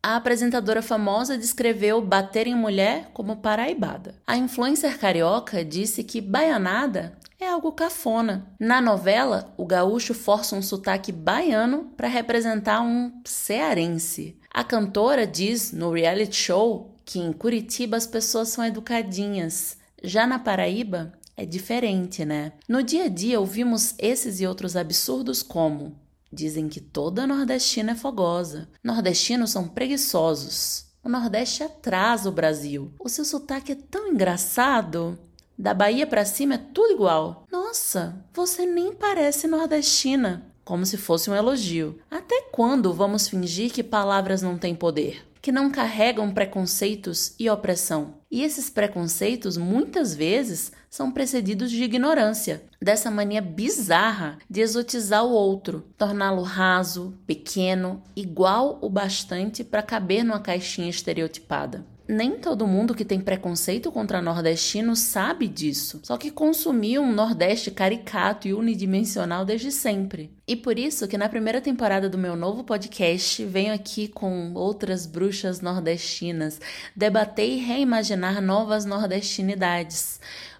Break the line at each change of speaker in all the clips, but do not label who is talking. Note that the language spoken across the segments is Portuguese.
A apresentadora famosa descreveu bater em mulher como paraibada. A influencer carioca disse que baianada é algo cafona. Na novela, o gaúcho força um sotaque baiano para representar um cearense. A cantora diz no reality show que em Curitiba as pessoas são educadinhas. Já na Paraíba, é diferente, né? No dia a dia ouvimos esses e outros absurdos como Dizem que toda nordestina é fogosa. Nordestinos são preguiçosos. O Nordeste atrasa o Brasil. O seu sotaque é tão engraçado. Da Bahia para cima é tudo igual. Nossa, você nem parece nordestina. Como se fosse um elogio. Até quando vamos fingir que palavras não têm poder? que não carregam preconceitos e opressão. E esses preconceitos muitas vezes são precedidos de ignorância, dessa mania bizarra de exotizar o outro, torná-lo raso, pequeno, igual o bastante para caber numa caixinha estereotipada nem todo mundo que tem preconceito contra nordestino sabe disso. Só que consumiu um Nordeste caricato e unidimensional desde sempre. E por isso que na primeira temporada do meu novo podcast venho aqui com outras bruxas nordestinas debater e reimaginar novas nordestinidades,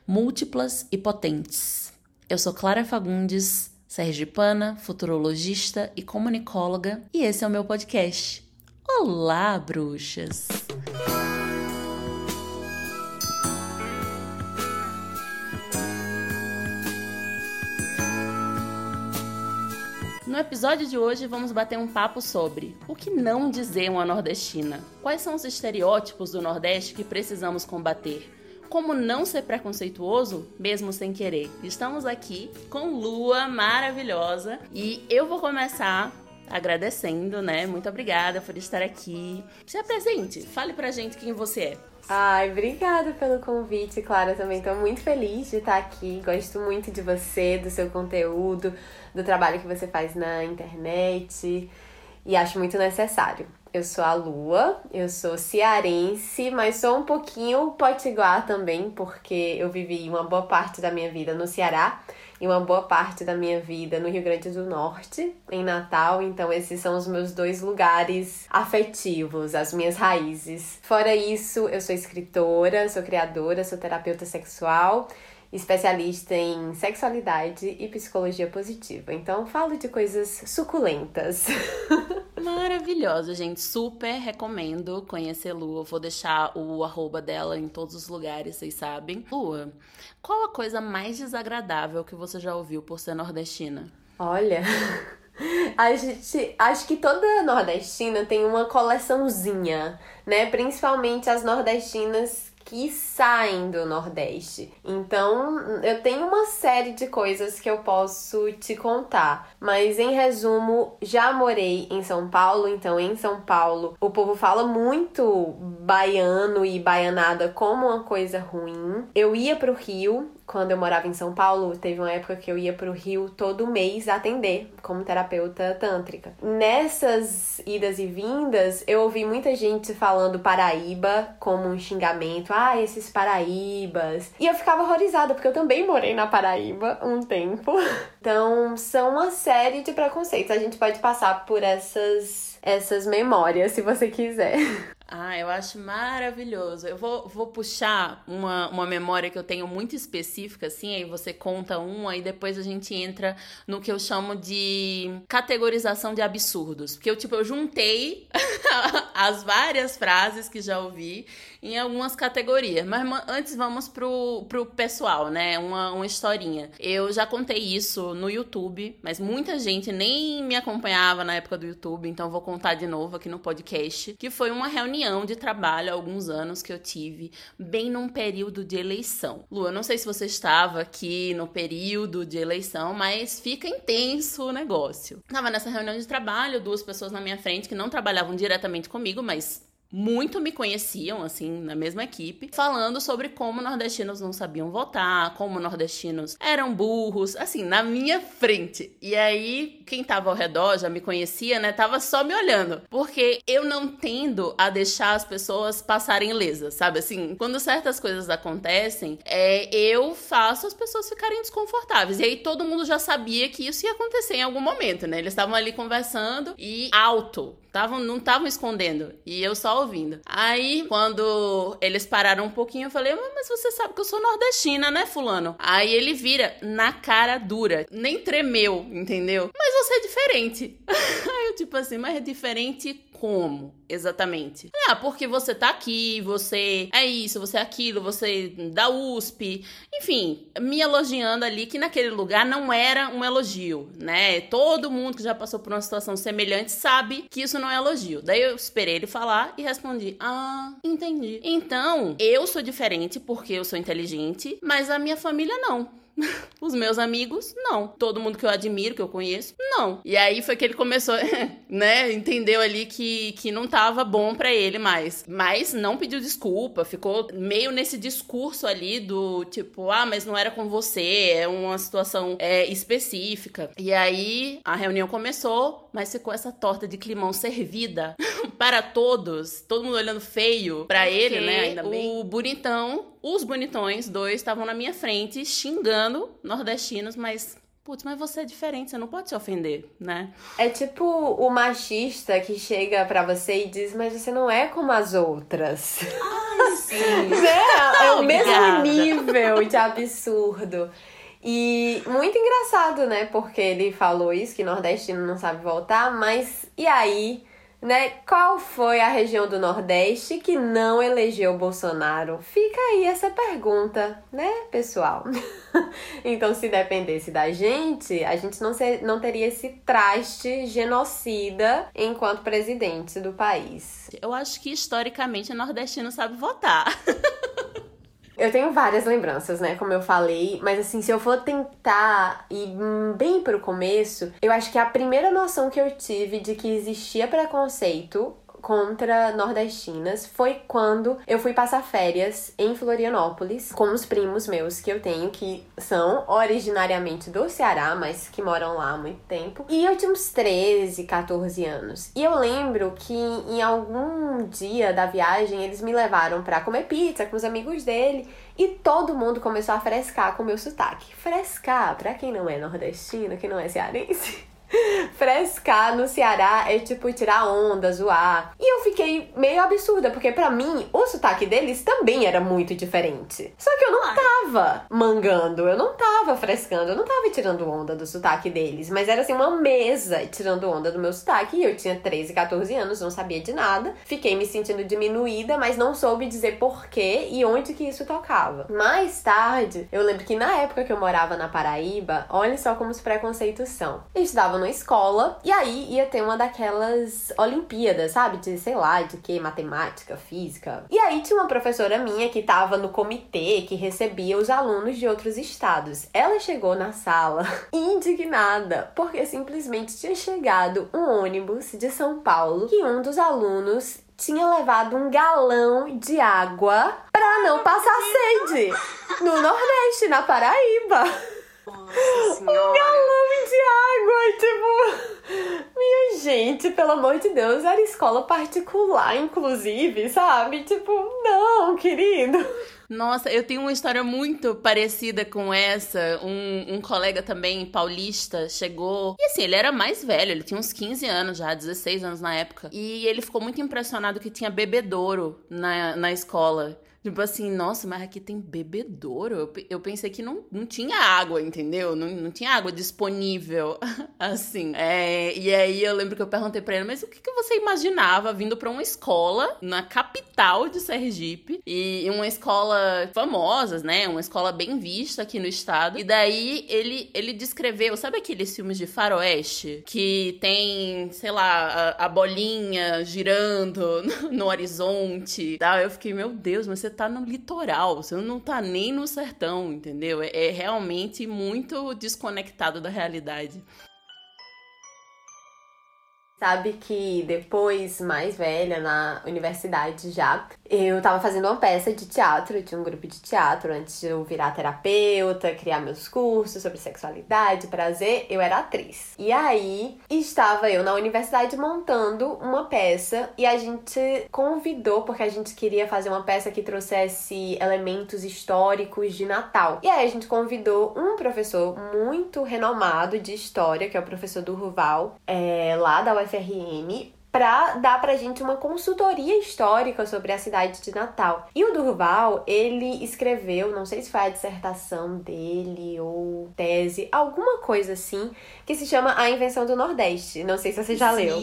múltiplas e potentes. Eu sou Clara Fagundes, sergipana, futurologista e comunicóloga, e esse é o meu podcast. Olá, bruxas! No episódio de hoje vamos bater um papo sobre o que não dizer uma nordestina. Quais são os estereótipos do Nordeste que precisamos combater? Como não ser preconceituoso, mesmo sem querer? Estamos aqui com Lua maravilhosa e eu vou começar agradecendo, né? Muito obrigada por estar aqui. Se apresente, fale pra gente quem você é.
Ai, obrigada pelo convite, Clara. Também estou muito feliz de estar aqui. Gosto muito de você, do seu conteúdo, do trabalho que você faz na internet e acho muito necessário. Eu sou a Lua, eu sou cearense, mas sou um pouquinho potiguar também, porque eu vivi uma boa parte da minha vida no Ceará e uma boa parte da minha vida no Rio Grande do Norte, em Natal. Então, esses são os meus dois lugares afetivos, as minhas raízes. Fora isso, eu sou escritora, sou criadora, sou terapeuta sexual especialista em sexualidade e psicologia positiva. Então, falo de coisas suculentas.
Maravilhosa, gente. Super recomendo conhecer Lua. Vou deixar o arroba dela em todos os lugares, vocês sabem. Lua, qual a coisa mais desagradável que você já ouviu por ser nordestina?
Olha. A gente, acho que toda nordestina tem uma coleçãozinha, né? Principalmente as nordestinas que saem do Nordeste. Então, eu tenho uma série de coisas que eu posso te contar, mas em resumo, já morei em São Paulo, então em São Paulo o povo fala muito baiano e baianada como uma coisa ruim. Eu ia pro Rio, quando eu morava em São Paulo, teve uma época que eu ia pro Rio todo mês atender como terapeuta tântrica. Nessas idas e vindas, eu ouvi muita gente falando Paraíba como um xingamento. Ah, esses Paraíbas. E eu ficava horrorizada, porque eu também morei na Paraíba um tempo. Então, são uma série de preconceitos. A gente pode passar por essas essas memórias, se você quiser.
Ah, eu acho maravilhoso. Eu vou, vou puxar uma, uma memória que eu tenho muito específica, assim, aí você conta uma e depois a gente entra no que eu chamo de categorização de absurdos. Porque eu, tipo, eu juntei as várias frases que já ouvi em algumas categorias. Mas antes vamos pro, pro pessoal, né? Uma, uma historinha. Eu já contei isso no YouTube, mas muita gente nem me acompanhava na época do YouTube, então vou contar de novo aqui no podcast, que foi uma reunião de trabalho há alguns anos que eu tive, bem num período de eleição. Lu, eu não sei se você estava aqui no período de eleição, mas fica intenso o negócio. Tava nessa reunião de trabalho, duas pessoas na minha frente que não trabalhavam diretamente comigo, mas muito me conheciam, assim, na mesma equipe, falando sobre como nordestinos não sabiam votar, como nordestinos eram burros, assim, na minha frente. E aí, quem tava ao redor já me conhecia, né, tava só me olhando, porque eu não tendo a deixar as pessoas passarem lesas, sabe? Assim, quando certas coisas acontecem, é, eu faço as pessoas ficarem desconfortáveis. E aí todo mundo já sabia que isso ia acontecer em algum momento, né? Eles estavam ali conversando e alto Tavam, não estavam escondendo. E eu só ouvindo. Aí, quando eles pararam um pouquinho, eu falei, mas você sabe que eu sou nordestina, né, fulano? Aí ele vira na cara dura. Nem tremeu, entendeu? Mas você é diferente. Aí eu, tipo assim, mas é diferente como exatamente? Ah, porque você tá aqui, você é isso, você é aquilo, você da USP. Enfim, me elogiando ali que naquele lugar não era um elogio, né? Todo mundo que já passou por uma situação semelhante sabe que isso não é elogio. Daí eu esperei ele falar e respondi: Ah, entendi. Então, eu sou diferente porque eu sou inteligente, mas a minha família não. Os meus amigos, não. Todo mundo que eu admiro, que eu conheço, não. E aí foi que ele começou, né? Entendeu ali que, que não tava bom para ele mais. Mas não pediu desculpa, ficou meio nesse discurso ali do tipo, ah, mas não era com você, é uma situação é, específica. E aí a reunião começou, mas ficou essa torta de climão servida para todos, todo mundo olhando feio para ele, né? Ainda bem. O bonitão os bonitões, dois, estavam na minha frente xingando nordestinos, mas Putz, mas você é diferente, você não pode se ofender, né?
É tipo o machista que chega para você e diz, mas você não é como as outras.
Ai, sim.
né? É o mesmo nível de absurdo. E muito engraçado, né? Porque ele falou isso, que nordestino não sabe voltar, mas e aí? Né? Qual foi a região do Nordeste que não elegeu Bolsonaro? Fica aí essa pergunta, né, pessoal? então, se dependesse da gente, a gente não, ser, não teria esse traste genocida enquanto presidente do país.
Eu acho que historicamente o nordestino sabe votar.
Eu tenho várias lembranças, né? Como eu falei, mas assim, se eu for tentar ir bem pro começo, eu acho que a primeira noção que eu tive de que existia preconceito contra nordestinas foi quando eu fui passar férias em Florianópolis com os primos meus que eu tenho, que são originariamente do Ceará, mas que moram lá há muito tempo. E eu tinha uns 13, 14 anos. E eu lembro que em algum dia da viagem eles me levaram para comer pizza com os amigos dele. E todo mundo começou a frescar com o meu sotaque. Frescar, pra quem não é nordestino, quem não é cearense, Frescar no Ceará é tipo tirar onda, zoar. E eu fiquei meio absurda, porque para mim o sotaque deles também era muito diferente. Só que eu não tava mangando, eu não tava frescando, eu não tava tirando onda do sotaque deles. Mas era assim uma mesa tirando onda do meu sotaque. E eu tinha 13, 14 anos, não sabia de nada. Fiquei me sentindo diminuída, mas não soube dizer porquê e onde que isso tocava. Mais tarde, eu lembro que na época que eu morava na Paraíba, olha só como os preconceitos são. Eu numa escola e aí ia ter uma daquelas Olimpíadas, sabe? De sei lá, de que? Matemática, física. E aí tinha uma professora minha que tava no comitê que recebia os alunos de outros estados. Ela chegou na sala indignada porque simplesmente tinha chegado um ônibus de São Paulo que um dos alunos tinha levado um galão de água para não passar sede no Nordeste, na Paraíba.
Nossa
um galão de água, tipo. Minha gente, pelo amor de Deus, era escola particular, inclusive, sabe? Tipo, não, querido.
Nossa, eu tenho uma história muito parecida com essa. Um, um colega também, paulista, chegou. E assim, ele era mais velho, ele tinha uns 15 anos já, 16 anos na época. E ele ficou muito impressionado que tinha bebedouro na, na escola. Tipo assim, nossa, mas aqui tem bebedouro. Eu, eu pensei que não, não tinha água, entendeu? Não, não tinha água disponível, assim. É, e aí eu lembro que eu perguntei pra ele, mas o que, que você imaginava vindo pra uma escola na capital de Sergipe? E uma escola famosa, né? Uma escola bem vista aqui no estado. E daí ele, ele descreveu, sabe aqueles filmes de faroeste? Que tem, sei lá, a, a bolinha girando no, no horizonte. Tá? Eu fiquei, meu Deus, mas você tá no litoral, você não tá nem no sertão, entendeu? É, é realmente muito desconectado da realidade.
Sabe que depois, mais velha, na universidade já, eu tava fazendo uma peça de teatro, tinha um grupo de teatro antes de eu virar terapeuta, criar meus cursos sobre sexualidade, prazer, eu era atriz. E aí, estava eu na universidade montando uma peça e a gente convidou, porque a gente queria fazer uma peça que trouxesse elementos históricos de Natal. E aí a gente convidou um professor muito renomado de história, que é o professor Durval, é, lá da UFRN, para dar pra gente uma consultoria histórica sobre a cidade de Natal. E o Durval, ele escreveu, não sei se foi a dissertação dele ou tese, alguma coisa assim, que se chama A Invenção do Nordeste. Não sei se você já
Sim.
leu.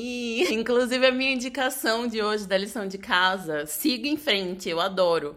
Inclusive a minha indicação de hoje da lição de casa. Siga em frente, eu adoro.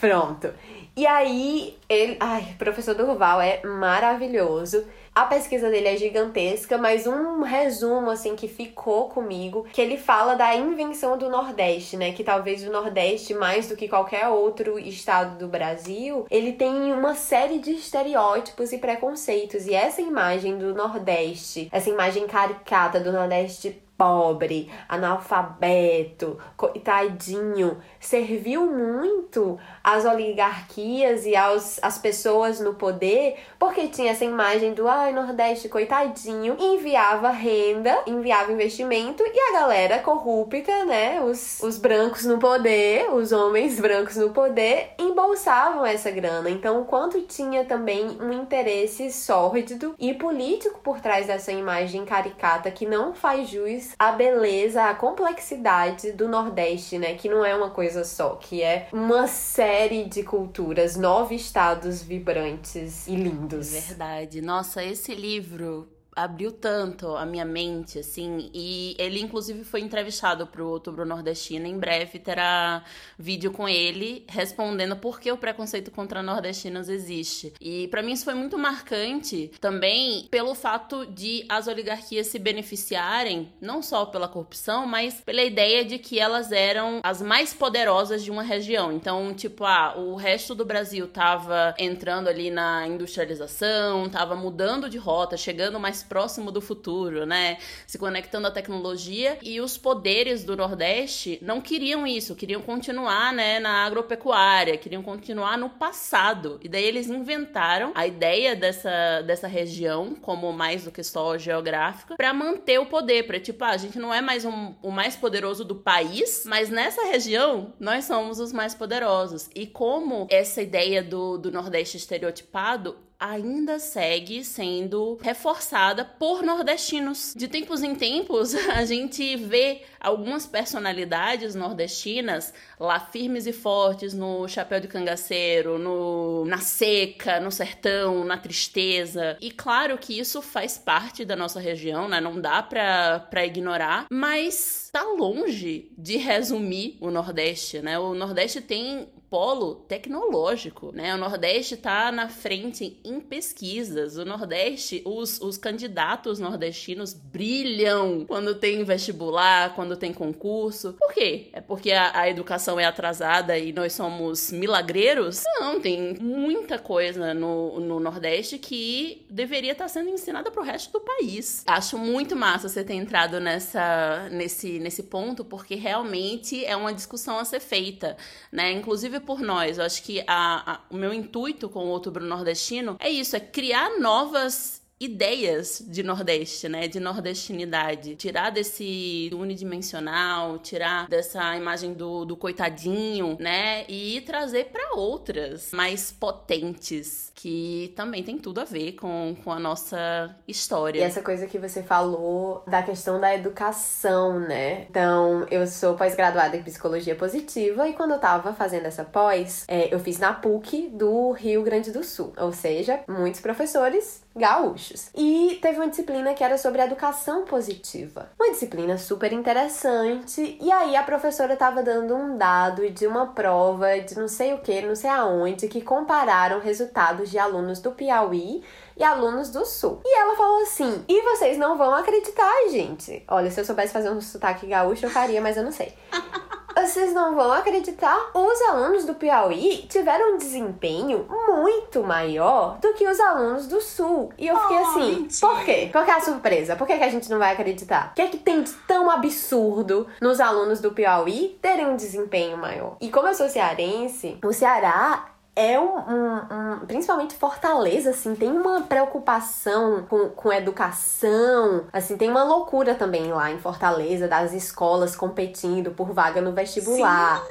Pronto. E aí, ele. Ai, o professor Durval é maravilhoso. A pesquisa dele é gigantesca, mas um resumo assim que ficou comigo, que ele fala da invenção do Nordeste, né? Que talvez o Nordeste, mais do que qualquer outro estado do Brasil, ele tem uma série de estereótipos e preconceitos. E essa imagem do Nordeste, essa imagem caricata do Nordeste pobre, analfabeto, coitadinho, serviu muito às oligarquias e aos, às pessoas no poder, porque tinha essa imagem do ai, Nordeste, coitadinho, enviava renda, enviava investimento e a galera corrupta, né, os, os brancos no poder, os homens brancos no poder, embolsavam essa grana. Então, o quanto tinha também um interesse sórdido e político por trás dessa imagem caricata que não faz jus a beleza, a complexidade do Nordeste, né? Que não é uma coisa só, que é uma série de culturas, nove estados vibrantes e lindos.
É verdade. Nossa, esse livro abriu tanto a minha mente, assim, e ele inclusive foi entrevistado pro Outubro Nordestino. Em breve terá vídeo com ele respondendo por que o preconceito contra nordestinos existe. E para mim isso foi muito marcante também pelo fato de as oligarquias se beneficiarem não só pela corrupção, mas pela ideia de que elas eram as mais poderosas de uma região. Então, tipo, ah, o resto do Brasil tava entrando ali na industrialização, tava mudando de rota, chegando mais próximo do futuro, né? Se conectando à tecnologia e os poderes do Nordeste não queriam isso, queriam continuar, né, na agropecuária, queriam continuar no passado. E daí eles inventaram a ideia dessa, dessa região como mais do que só geográfica para manter o poder, para tipo, ah, a gente não é mais um, o mais poderoso do país, mas nessa região nós somos os mais poderosos. E como essa ideia do, do Nordeste estereotipado ainda segue sendo reforçada por nordestinos. De tempos em tempos, a gente vê algumas personalidades nordestinas lá firmes e fortes no chapéu de cangaceiro, no na seca, no sertão, na tristeza. E claro que isso faz parte da nossa região, né? Não dá pra, pra ignorar, mas tá longe de resumir o Nordeste, né? O Nordeste tem polo tecnológico, né? O Nordeste está na frente em pesquisas. O Nordeste, os, os candidatos nordestinos brilham quando tem vestibular, quando tem concurso. Por quê? É porque a, a educação é atrasada e nós somos milagreiros? Não, tem muita coisa no, no Nordeste que deveria estar sendo ensinada para o resto do país. Acho muito massa você ter entrado nessa, nesse, nesse ponto, porque realmente é uma discussão a ser feita, né? Inclusive por nós. Eu acho que a, a, o meu intuito com o Outubro Nordestino é isso, é criar novas ideias de Nordeste, né? De nordestinidade. Tirar desse unidimensional, tirar dessa imagem do, do coitadinho, né? E trazer para outras mais potentes, que também tem tudo a ver com, com a nossa história.
E essa coisa que você falou da questão da educação, né? Então, eu sou pós-graduada em psicologia positiva e quando eu tava fazendo essa pós, é, eu fiz na PUC do Rio Grande do Sul. Ou seja, muitos professores gaúchos. E teve uma disciplina que era sobre educação positiva. Uma disciplina super interessante. E aí a professora estava dando um dado de uma prova de não sei o que, não sei aonde, que compararam resultados de alunos do Piauí e alunos do Sul. E ela falou assim: e vocês não vão acreditar, gente. Olha, se eu soubesse fazer um sotaque gaúcho, eu faria, mas eu não sei. Vocês não vão acreditar, os alunos do Piauí tiveram um desempenho muito maior do que os alunos do Sul. E eu fiquei
Oh,
assim,
mentira.
por quê? Qual que é a surpresa? Por que, que a gente não vai acreditar? O que é que tem de tão absurdo nos alunos do Piauí terem um desempenho maior? E como eu sou cearense, o Ceará é um, um- um- Principalmente Fortaleza, assim, tem uma preocupação com, com educação. Assim, tem uma loucura também lá em Fortaleza, das escolas competindo por vaga no vestibular.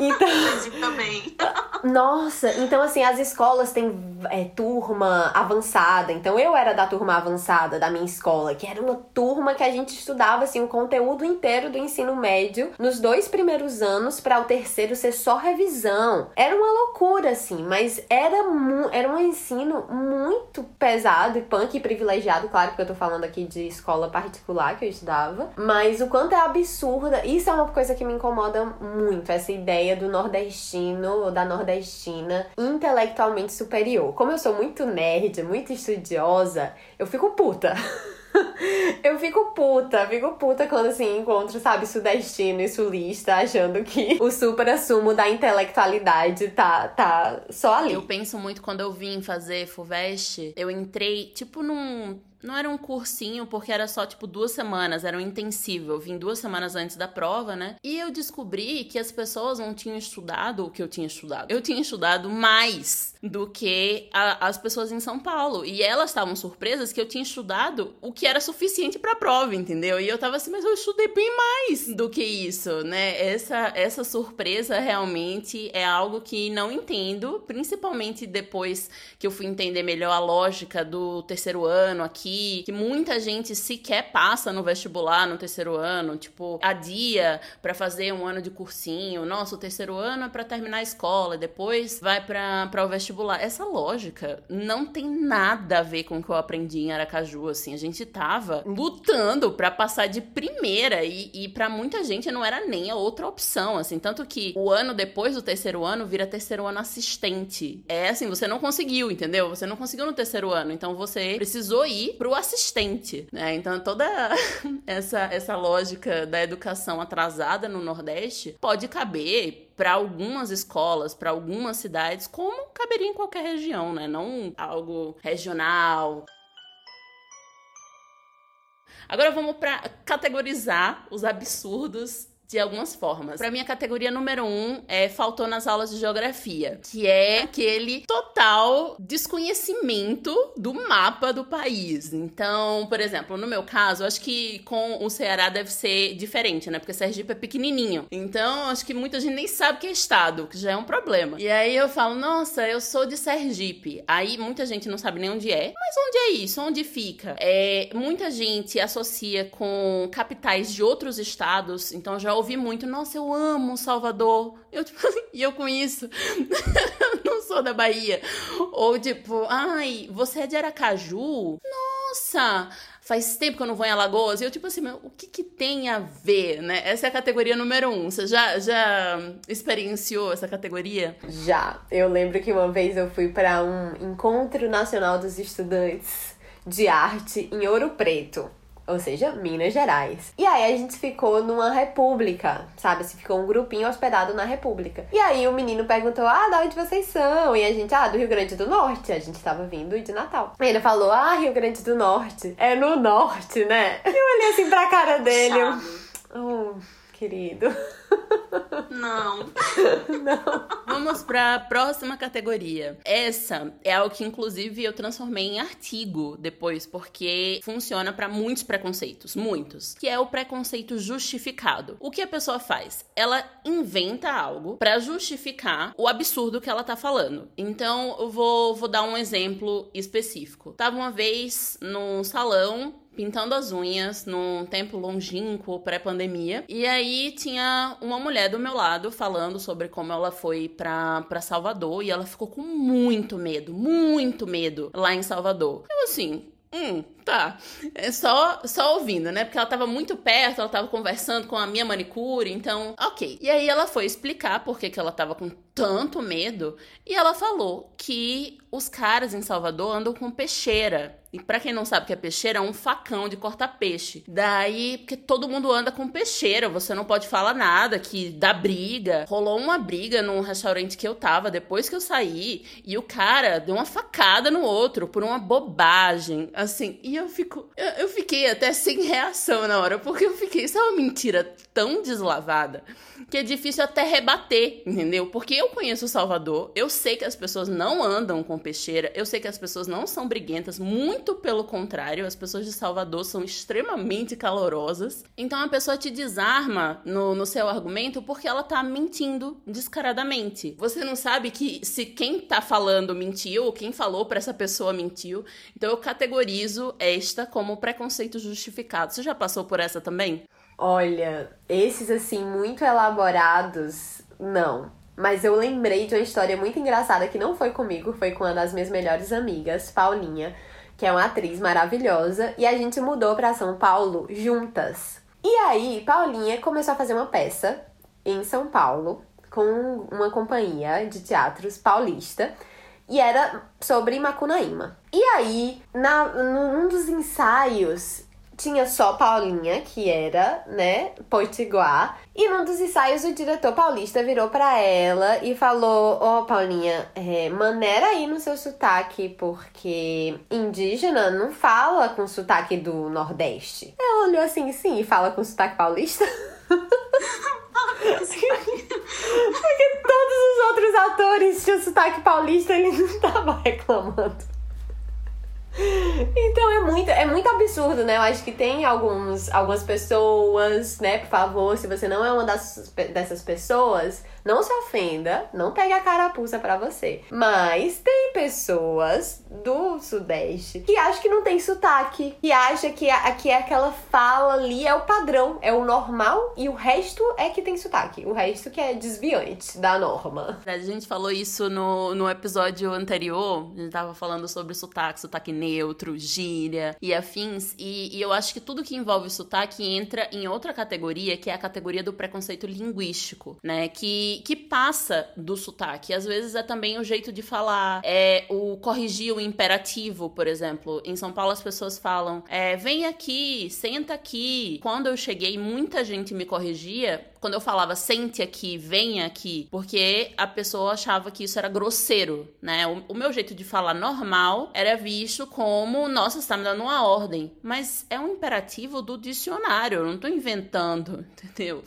Então.
também.
Nossa, então assim, as escolas têm é, turma avançada. Então eu era da turma avançada da minha escola, que era uma turma que a gente estudava assim o conteúdo inteiro do ensino médio nos dois primeiros anos para o terceiro ser só revisão. Era uma loucura assim, mas era era um ensino muito pesado e punk e privilegiado, claro que eu tô falando aqui de escola particular que eu estudava, mas o quanto é absurda. Isso é uma coisa que me incomoda muito, essa ideia do nordestino ou da nordestina intelectualmente superior. Como eu sou muito nerd, muito estudiosa, eu fico puta. eu fico puta, fico puta quando assim encontro, sabe, sudestino e sulista achando que o super assumo da intelectualidade tá, tá só ali.
Eu penso muito quando eu vim fazer FUVEST, eu entrei tipo num não era um cursinho, porque era só, tipo, duas semanas, era um intensivo. Eu vim duas semanas antes da prova, né? E eu descobri que as pessoas não tinham estudado o que eu tinha estudado. Eu tinha estudado mais do que a, as pessoas em São Paulo. E elas estavam surpresas que eu tinha estudado o que era suficiente pra prova, entendeu? E eu tava assim, mas eu estudei bem mais do que isso, né? Essa, essa surpresa realmente é algo que não entendo, principalmente depois que eu fui entender melhor a lógica do terceiro ano aqui que muita gente sequer passa no vestibular no terceiro ano, tipo, adia para fazer um ano de cursinho. Nossa, o terceiro ano é para terminar a escola, depois vai para o vestibular. Essa lógica não tem nada a ver com o que eu aprendi em Aracaju, assim. A gente tava lutando para passar de primeira e, e para muita gente não era nem a outra opção, assim. Tanto que o ano depois do terceiro ano vira terceiro ano assistente. É assim, você não conseguiu, entendeu? Você não conseguiu no terceiro ano, então você precisou ir pro assistente, né? Então toda essa, essa lógica da educação atrasada no Nordeste pode caber para algumas escolas, para algumas cidades, como caberia em qualquer região, né? Não algo regional. Agora vamos para categorizar os absurdos de algumas formas. Para mim, a categoria número um é faltou nas aulas de geografia, que é aquele total desconhecimento do mapa do país. Então, por exemplo, no meu caso, acho que com o Ceará deve ser diferente, né? Porque Sergipe é pequenininho. Então, acho que muita gente nem sabe que é estado, que já é um problema. E aí eu falo, nossa, eu sou de Sergipe. Aí muita gente não sabe nem onde é. Mas onde é isso? Onde fica? É, muita gente associa com capitais de outros estados. Então, já ouvi muito, nossa, eu amo Salvador. Eu, tipo, e eu com isso, não sou da Bahia. Ou tipo, ai, você é de Aracaju? Nossa, faz tempo que eu não vou em Alagoas. E eu, tipo assim, meu, o que que tem a ver, né? Essa é a categoria número um. Você já, já experienciou essa categoria?
Já. Eu lembro que uma vez eu fui para um encontro nacional dos estudantes de arte em Ouro Preto ou seja, Minas Gerais. E aí a gente ficou numa república, sabe? Assim, ficou um grupinho hospedado na república. E aí o menino perguntou: Ah, da onde vocês são? E a gente, ah, do Rio Grande do Norte. A gente tava vindo de Natal. E ele falou: Ah, Rio Grande do Norte. É no norte, né? E eu olhei assim pra cara dele. Oh, querido.
Não. Não. Vamos para a próxima categoria. Essa é algo que, inclusive, eu transformei em artigo depois, porque funciona para muitos preconceitos. Muitos. Que é o preconceito justificado. O que a pessoa faz? Ela inventa algo para justificar o absurdo que ela tá falando. Então, eu vou, vou dar um exemplo específico. Tava uma vez num salão pintando as unhas num tempo longínquo pré-pandemia. E aí tinha uma mulher do meu lado falando sobre como ela foi pra, pra Salvador e ela ficou com muito medo, muito medo lá em Salvador. Eu assim, hum, tá. É só, só ouvindo, né? Porque ela tava muito perto, ela tava conversando com a minha manicure, então, ok. E aí ela foi explicar por que, que ela tava com tanto medo e ela falou que os caras em Salvador andam com peixeira. E para quem não sabe o que é peixeira, é um facão de cortar peixe. Daí, porque todo mundo anda com peixeira, você não pode falar nada que dá briga. Rolou uma briga num restaurante que eu tava depois que eu saí, e o cara deu uma facada no outro por uma bobagem, assim. E eu fico. Eu, eu fiquei até sem reação na hora, porque eu fiquei. Isso é uma mentira tão deslavada que é difícil até rebater, entendeu? Porque eu conheço Salvador, eu sei que as pessoas não andam com peixeira, eu sei que as pessoas não são briguentas, muito pelo contrário, as pessoas de Salvador são extremamente calorosas. Então a pessoa te desarma no, no seu argumento porque ela tá mentindo descaradamente. Você não sabe que se quem tá falando mentiu, ou quem falou para essa pessoa mentiu. Então eu categorizo esta como preconceito justificado. Você já passou por essa também?
Olha, esses assim, muito elaborados, não. Mas eu lembrei de uma história muito engraçada que não foi comigo, foi com uma das minhas melhores amigas, Paulinha, que é uma atriz maravilhosa, e a gente mudou para São Paulo juntas. E aí, Paulinha começou a fazer uma peça em São Paulo com uma companhia de teatros paulista e era sobre Macunaíma. E aí, na, num dos ensaios, tinha só Paulinha, que era, né, potiguar. E num dos ensaios, o diretor paulista virou para ela e falou: Ó, oh, Paulinha, é, maneira aí no seu sotaque, porque indígena não fala com sotaque do Nordeste. Ela olhou assim: sim, e fala com sotaque paulista? Porque todos os outros atores tinham sotaque paulista, ele não tava reclamando. Então é muito, é muito absurdo, né? Eu acho que tem alguns, algumas pessoas, né? Por favor, se você não é uma das, dessas pessoas, não se ofenda, não pegue a carapuça para você. Mas tem pessoas do Sudeste que acham que não tem sotaque, que acha que, a, que aquela fala ali é o padrão, é o normal e o resto é que tem sotaque. O resto que é desviante da norma.
A gente falou isso no, no episódio anterior, a gente tava falando sobre sotaque, sotaque neutro, gíria e afins, e, e eu acho que tudo que envolve sotaque entra em outra categoria, que é a categoria do preconceito linguístico, né? Que que, passa do sotaque. Às vezes é também o jeito de falar, é o corrigir o imperativo, por exemplo. Em São Paulo as pessoas falam, é, vem aqui, senta aqui. Quando eu cheguei, muita gente me corrigia quando eu falava sente aqui, venha aqui, porque a pessoa achava que isso era grosseiro, né? O, o meu jeito de falar normal era visto como, nossa, você tá me dando uma ordem. Mas é um imperativo do dicionário, eu não tô inventando, entendeu?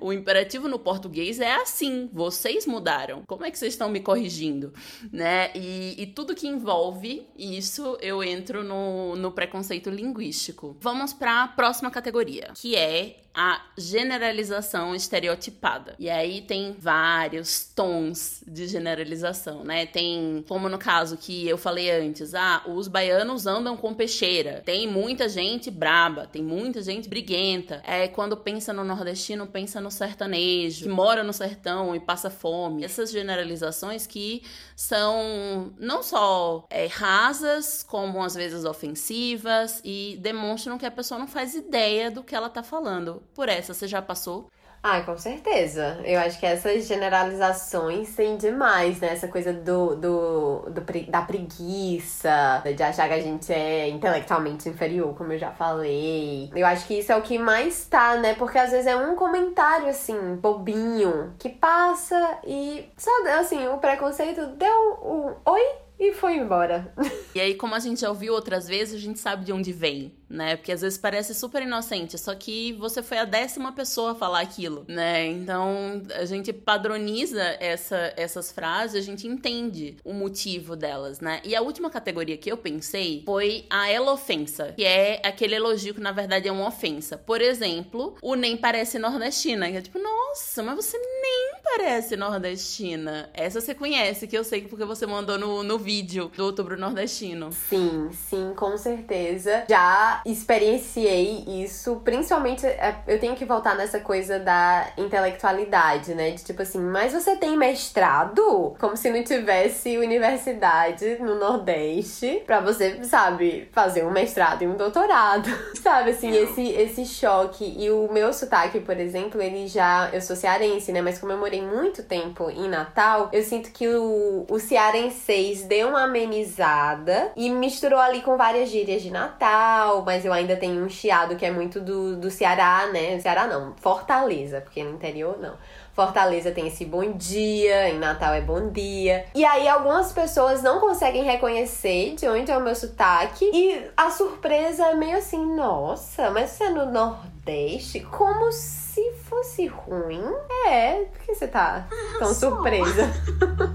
O imperativo no português é assim, vocês mudaram. Como é que vocês estão me corrigindo, né? E, e tudo que envolve isso, eu entro no, no preconceito linguístico. Vamos para a próxima categoria, que é a generalização estereotipada. E aí tem vários tons de generalização, né? Tem, como no caso que eu falei antes, ah, os baianos andam com peixeira. Tem muita gente braba, tem muita gente briguenta. É quando pensa no nordestino, pensa no sertanejo, que mora no sertão e passa fome. Essas generalizações que são não só é, rasas, como às vezes ofensivas e demonstram que a pessoa não faz ideia do que ela tá falando por essa. Você já passou?
Ah, com certeza. Eu acho que essas generalizações têm demais, né? Essa coisa do, do, do, da preguiça, de achar que a gente é intelectualmente inferior, como eu já falei. Eu acho que isso é o que mais tá, né? Porque às vezes é um comentário, assim, bobinho, que passa e, sabe, assim, o preconceito deu um oi e foi embora.
E aí, como a gente já ouviu outras vezes, a gente sabe de onde vem né? Porque às vezes parece super inocente, só que você foi a décima pessoa a falar aquilo, né? Então a gente padroniza essa, essas frases, a gente entende o motivo delas, né? E a última categoria que eu pensei foi a elofensa, que é aquele elogio que na verdade é uma ofensa. Por exemplo, o nem parece nordestina, que é tipo, nossa, mas você nem parece nordestina. Essa você conhece, que eu sei porque você mandou no, no vídeo do Outubro Nordestino.
Sim, sim, com certeza. Já experienciei isso, principalmente é, eu tenho que voltar nessa coisa da intelectualidade, né? De tipo assim, mas você tem mestrado? Como se não tivesse universidade no Nordeste pra você, sabe, fazer um mestrado e um doutorado. sabe, assim, esse, esse choque. E o meu sotaque, por exemplo, ele já. Eu sou cearense, né? Mas como eu morei muito tempo em Natal, eu sinto que o, o cearenseis deu uma amenizada e misturou ali com várias gírias de Natal, mas eu ainda tenho um chiado que é muito do, do Ceará, né? Ceará não, Fortaleza, porque no interior não. Fortaleza tem esse bom dia, em Natal é bom dia. E aí algumas pessoas não conseguem reconhecer de onde é o meu sotaque. E a surpresa é meio assim, nossa, mas você é no Nordeste? Como se fosse ruim? É, por que você tá tão surpresa?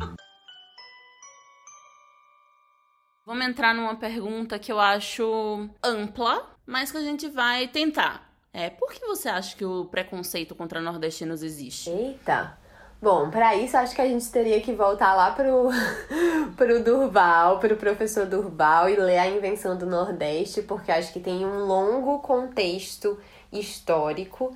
Vamos entrar numa pergunta que eu acho ampla, mas que a gente vai tentar. É, por que você acha que o preconceito contra nordestinos existe?
Eita! Bom, para isso acho que a gente teria que voltar lá pro, pro Durval, pro professor Durval e ler a invenção do Nordeste, porque acho que tem um longo contexto histórico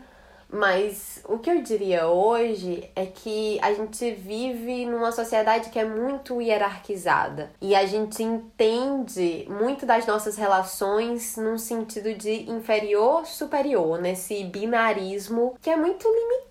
mas o que eu diria hoje é que a gente vive numa sociedade que é muito hierarquizada e a gente entende muito das nossas relações num sentido de inferior-superior, nesse binarismo que é muito limitado.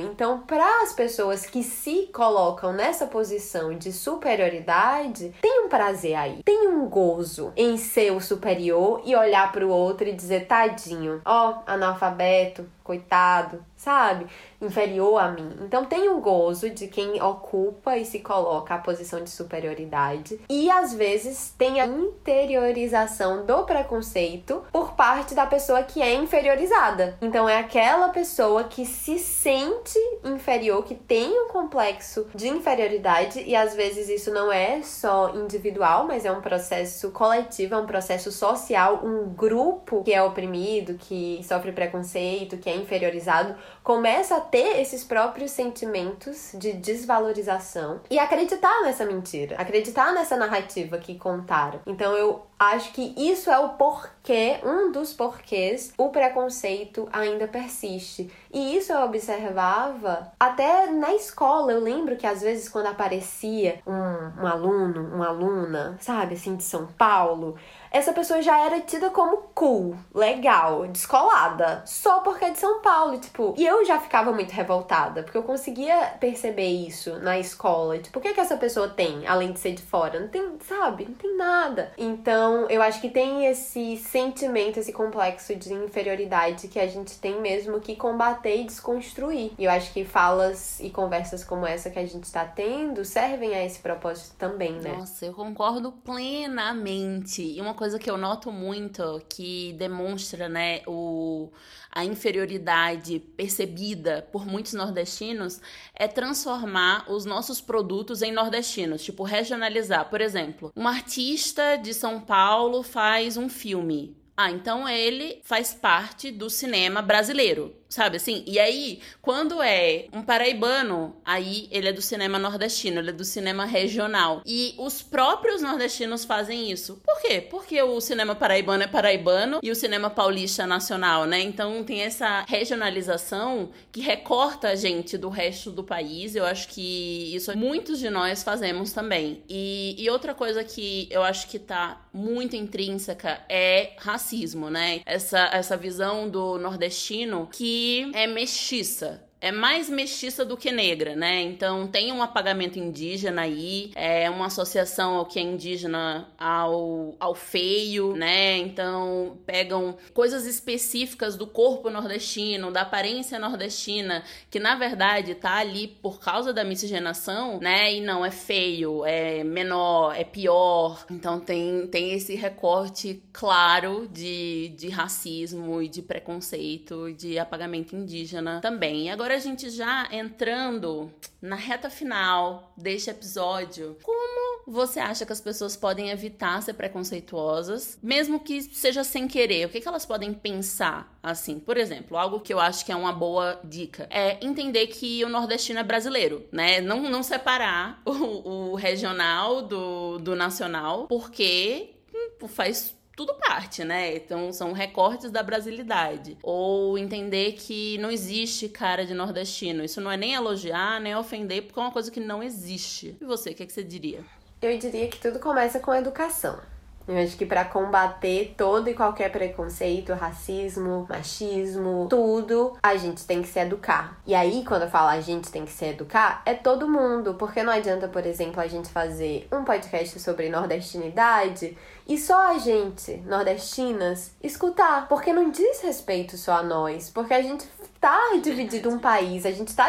Então, para as pessoas que se colocam nessa posição de superioridade, tem um prazer aí, tem um gozo em ser o superior e olhar para o outro e dizer: tadinho, ó, analfabeto, coitado, sabe? Inferior a mim. Então tem o gozo de quem ocupa e se coloca a posição de superioridade. E às vezes tem a interiorização do preconceito por parte da pessoa que é inferiorizada. Então é aquela pessoa que se sente inferior, que tem um complexo de inferioridade, e às vezes isso não é só individual, mas é um processo coletivo, é um processo social, um grupo que é oprimido, que sofre preconceito, que é inferiorizado, começa a ter esses próprios sentimentos de desvalorização e acreditar nessa mentira, acreditar nessa narrativa que contaram. Então eu acho que isso é o porquê, um dos porquês o preconceito ainda persiste. E isso eu observava até na escola. Eu lembro que às vezes quando aparecia um, um aluno, uma aluna, sabe, assim, de São Paulo, essa pessoa já era tida como cool, legal, descolada, só porque é de São Paulo, tipo. E eu já ficava muito revoltada, porque eu conseguia perceber isso na escola. Tipo, o que, é que essa pessoa tem, além de ser de fora? Não tem, sabe? Não tem nada. Então, eu acho que tem esse sentimento, esse complexo de inferioridade que a gente tem mesmo que combater e desconstruir. E eu acho que falas e conversas como essa que a gente tá tendo servem a esse propósito também, né?
Nossa, eu concordo plenamente. E uma coisa que eu noto muito que demonstra, né, o, a inferioridade percebida por muitos nordestinos é transformar os nossos produtos em nordestinos, tipo regionalizar. Por exemplo, um artista de São Paulo faz um filme. Ah, então ele faz parte do cinema brasileiro sabe assim? E aí, quando é um paraibano, aí ele é do cinema nordestino, ele é do cinema regional. E os próprios nordestinos fazem isso. Por quê? Porque o cinema paraibano é paraibano e o cinema paulista é nacional, né? Então tem essa regionalização que recorta a gente do resto do país. Eu acho que isso muitos de nós fazemos também. E, e outra coisa que eu acho que tá muito intrínseca é racismo, né? Essa, essa visão do nordestino que é mestiça é mais mestiça do que negra, né? Então tem um apagamento indígena aí, é uma associação ao que é indígena ao, ao feio, né? Então pegam coisas específicas do corpo nordestino, da aparência nordestina, que na verdade tá ali por causa da miscigenação, né? E não é feio, é menor, é pior. Então tem, tem esse recorte claro de, de racismo e de preconceito, de apagamento indígena também. E agora a gente já entrando na reta final deste episódio, como você acha que as pessoas podem evitar ser preconceituosas, mesmo que seja sem querer? O que, que elas podem pensar assim? Por exemplo, algo que eu acho que é uma boa dica é entender que o nordestino é brasileiro, né? Não, não separar o, o regional do, do nacional, porque hum, faz tudo parte, né? Então são recortes da brasilidade. Ou entender que não existe cara de nordestino. Isso não é nem elogiar, nem ofender, porque é uma coisa que não existe. E você, o que, é que você diria?
Eu diria que tudo começa com a educação. Eu acho que para combater todo e qualquer preconceito, racismo, machismo, tudo, a gente tem que se educar. E aí, quando eu falo a gente tem que se educar, é todo mundo, porque não adianta, por exemplo, a gente fazer um podcast sobre nordestinidade e só a gente, nordestinas, escutar, porque não diz respeito só a nós, porque a gente tá dividindo um país, a gente tá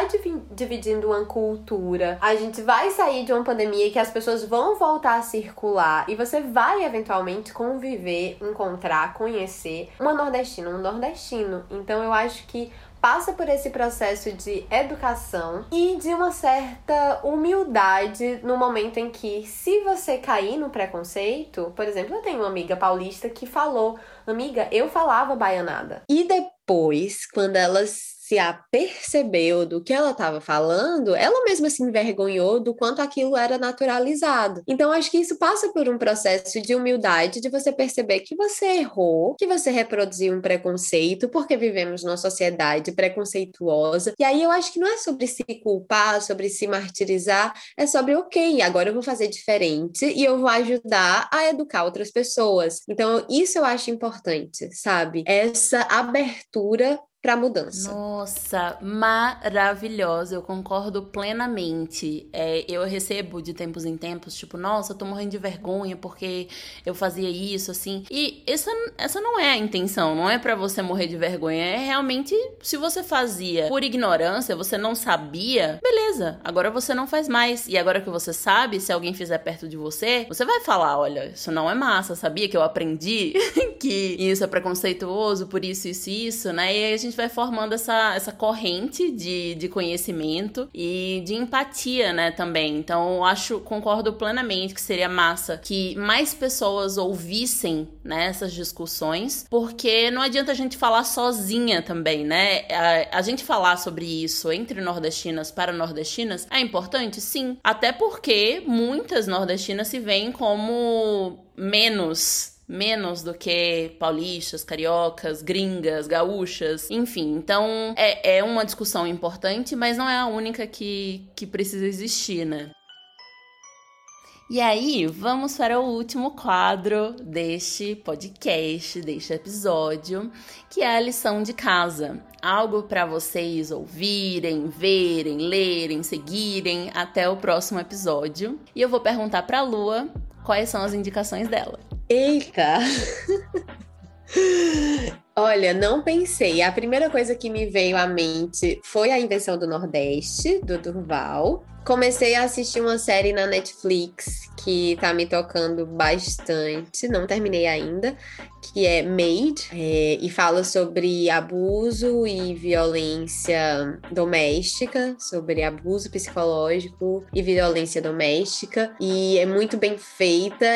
dividindo uma cultura, a gente vai sair de uma pandemia que as pessoas vão voltar a circular e você vai eventualmente conviver, encontrar, conhecer uma nordestina, um nordestino. Então eu acho que passa por esse processo de educação e de uma certa humildade no momento em que, se você cair no preconceito, por exemplo, eu tenho uma amiga paulista que falou: Amiga, eu falava baianada. E depois, quando elas se apercebeu do que ela estava falando, ela mesma se envergonhou do quanto aquilo era naturalizado. Então, acho que isso passa por um processo de humildade, de você perceber que você errou, que você reproduziu um preconceito, porque vivemos numa sociedade preconceituosa. E aí eu acho que não é sobre se culpar, sobre se martirizar, é sobre, ok, agora eu vou fazer diferente e eu vou ajudar a educar outras pessoas. Então, isso eu acho importante, sabe? Essa abertura para mudança.
Nossa, maravilhosa, eu concordo plenamente. É, eu recebo de tempos em tempos, tipo, nossa, eu tô morrendo de vergonha porque eu fazia isso, assim. E essa, essa não é a intenção, não é para você morrer de vergonha. É realmente, se você fazia por ignorância, você não sabia, beleza, agora você não faz mais. E agora que você sabe, se alguém fizer perto de você, você vai falar: olha, isso não é massa, sabia que eu aprendi que isso é preconceituoso, por isso, isso isso, né? E aí a gente gente vai formando essa, essa corrente de, de conhecimento e de empatia, né, também. Então, acho, concordo plenamente que seria massa que mais pessoas ouvissem né, essas discussões, porque não adianta a gente falar sozinha também, né? A, a gente falar sobre isso entre nordestinas para nordestinas é importante, sim. Até porque muitas nordestinas se veem como menos menos do que paulistas, cariocas, gringas, gaúchas, enfim. Então é, é uma discussão importante, mas não é a única que, que precisa existir, né? E aí, vamos para o último quadro deste podcast, deste episódio, que é a lição de casa. Algo para vocês ouvirem, verem, lerem, seguirem até o próximo episódio. E eu vou perguntar para a Lua quais são as indicações dela.
Eita! Olha, não pensei. A primeira coisa que me veio à mente foi a invenção do Nordeste, do Durval. Comecei a assistir uma série na Netflix que tá me tocando bastante, não terminei ainda, que é Made, é, e fala sobre abuso e violência doméstica, sobre abuso psicológico e violência doméstica. E é muito bem feita,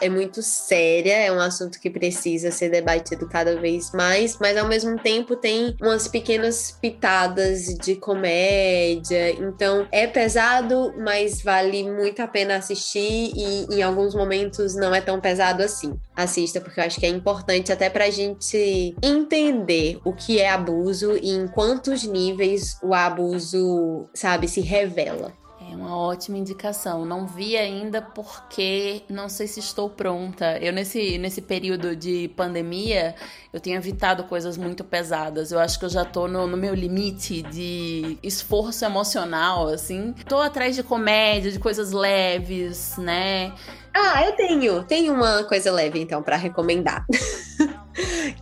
é muito séria, é um assunto que precisa ser debatido cada vez mais, mas ao mesmo tempo tem umas pequenas pitadas de comédia. Então é pesado, mas vale muito a pena assistir e em alguns momentos não é tão pesado assim. Assista, porque eu acho que é importante até para a gente entender o que é abuso e em quantos níveis o abuso, sabe, se revela.
Uma ótima indicação. Não vi ainda porque não sei se estou pronta. Eu, nesse, nesse período de pandemia, eu tenho evitado coisas muito pesadas. Eu acho que eu já tô no, no meu limite de esforço emocional, assim. Tô atrás de comédia, de coisas leves, né?
Ah, eu tenho. Tenho uma coisa leve, então, para recomendar.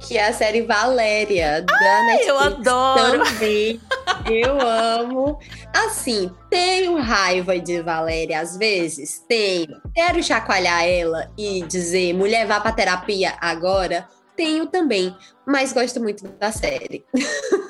que é a série Valéria, da Ai, Netflix.
Eu adoro!
Também. Eu amo. Assim, tenho raiva de Valéria às vezes? Tenho. Quero chacoalhar ela e dizer, mulher, vá pra terapia agora? Tenho também. Mas gosto muito da série.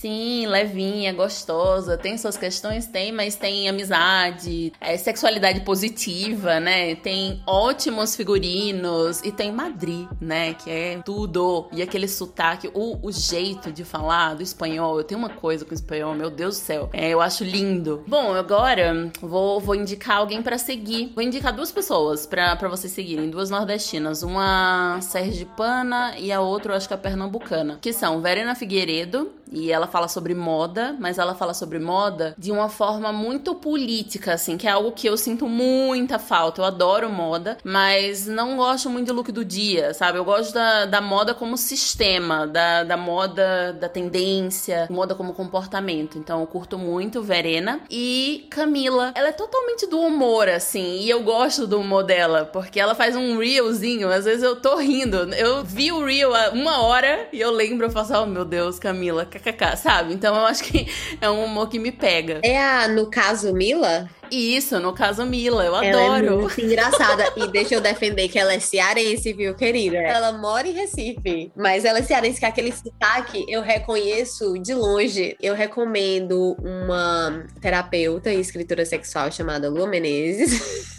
Sim, levinha, gostosa. Tem suas questões? Tem, mas tem amizade, é, sexualidade positiva, né? Tem ótimos figurinos e tem Madrid, né? Que é tudo. E aquele sotaque, o, o jeito de falar do espanhol. Eu tenho uma coisa com o espanhol, meu Deus do céu. É, eu acho lindo. Bom, agora vou, vou indicar alguém para seguir. Vou indicar duas pessoas para vocês seguirem, duas nordestinas. Uma sergipana e a outra, eu acho que é pernambucana. Que são Verena Figueiredo E ela fala sobre moda, mas ela fala sobre moda de uma forma muito política, assim, que é algo que eu sinto muita falta. Eu adoro moda, mas não gosto muito do look do dia, sabe? Eu gosto da, da moda como sistema, da, da moda, da tendência, moda como comportamento. Então eu curto muito Verena. E Camila, ela é totalmente do humor, assim, e eu gosto do humor dela, porque ela faz um reelzinho, às vezes eu tô rindo. Eu vi o reel há uma hora e eu lembro, eu faço, oh meu Deus, Camila, kkk, sabe? Então eu acho que é um humor que me pega.
É a, no caso, Mila?
Isso, no caso Mila, eu
ela
adoro.
É muito engraçada. e deixa eu defender que ela é cearense, viu, querida? Ela mora em Recife, mas ela é cearense, que é aquele sotaque eu reconheço de longe. Eu recomendo uma terapeuta e escritora sexual chamada Lua Menezes.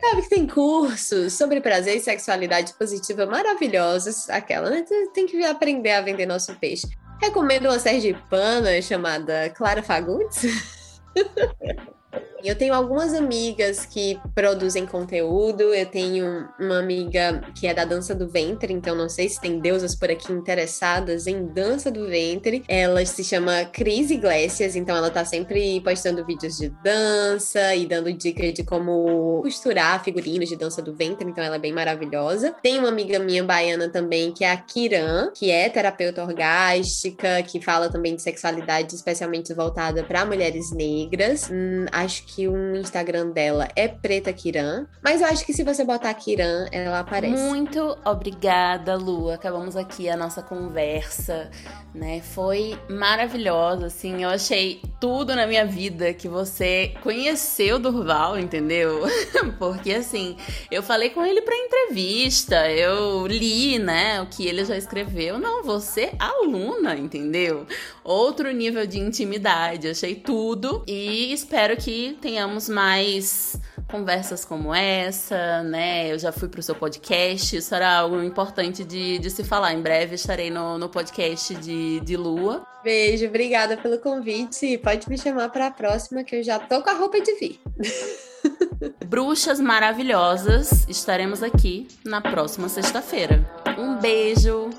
Sabe que tem cursos sobre prazer e sexualidade positiva maravilhosos. Aquela, né? Tem que aprender a vender nosso peixe. Recomendo uma sergipana chamada Clara Fagundes. Eu tenho algumas amigas que produzem conteúdo. Eu tenho uma amiga que é da dança do ventre, então não sei se tem deusas por aqui interessadas em dança do ventre. Ela se chama Cris Iglesias, então ela tá sempre postando vídeos de dança e dando dicas de como costurar figurinos de dança do ventre, então ela é bem maravilhosa. Tem uma amiga minha baiana também, que é a Kiran, que é terapeuta orgástica, que fala também de sexualidade especialmente voltada para mulheres negras. Hum, acho que o Instagram dela é Preta Kiran, mas eu acho que se você botar Kiran, ela aparece.
Muito obrigada, Lu. Acabamos aqui a nossa conversa, né? Foi maravilhosa, assim. Eu achei tudo na minha vida que você conheceu Durval, entendeu? Porque assim, eu falei com ele para entrevista, eu li, né, o que ele já escreveu. Não, você aluna, entendeu? Outro nível de intimidade. Achei tudo e espero que tenhamos mais conversas como essa, né? Eu já fui pro seu podcast, isso era algo importante de, de se falar. Em breve estarei no, no podcast de, de Lua.
Beijo, obrigada pelo convite. Pode me chamar para a próxima, que eu já tô com a roupa de vir.
Bruxas maravilhosas, estaremos aqui na próxima sexta-feira. Um beijo!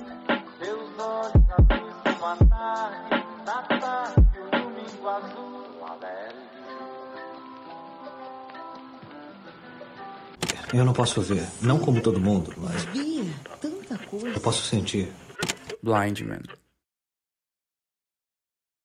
Eu não posso ver, não como todo mundo, mas.
Tanta coisa.
Eu posso sentir.
Blind Man.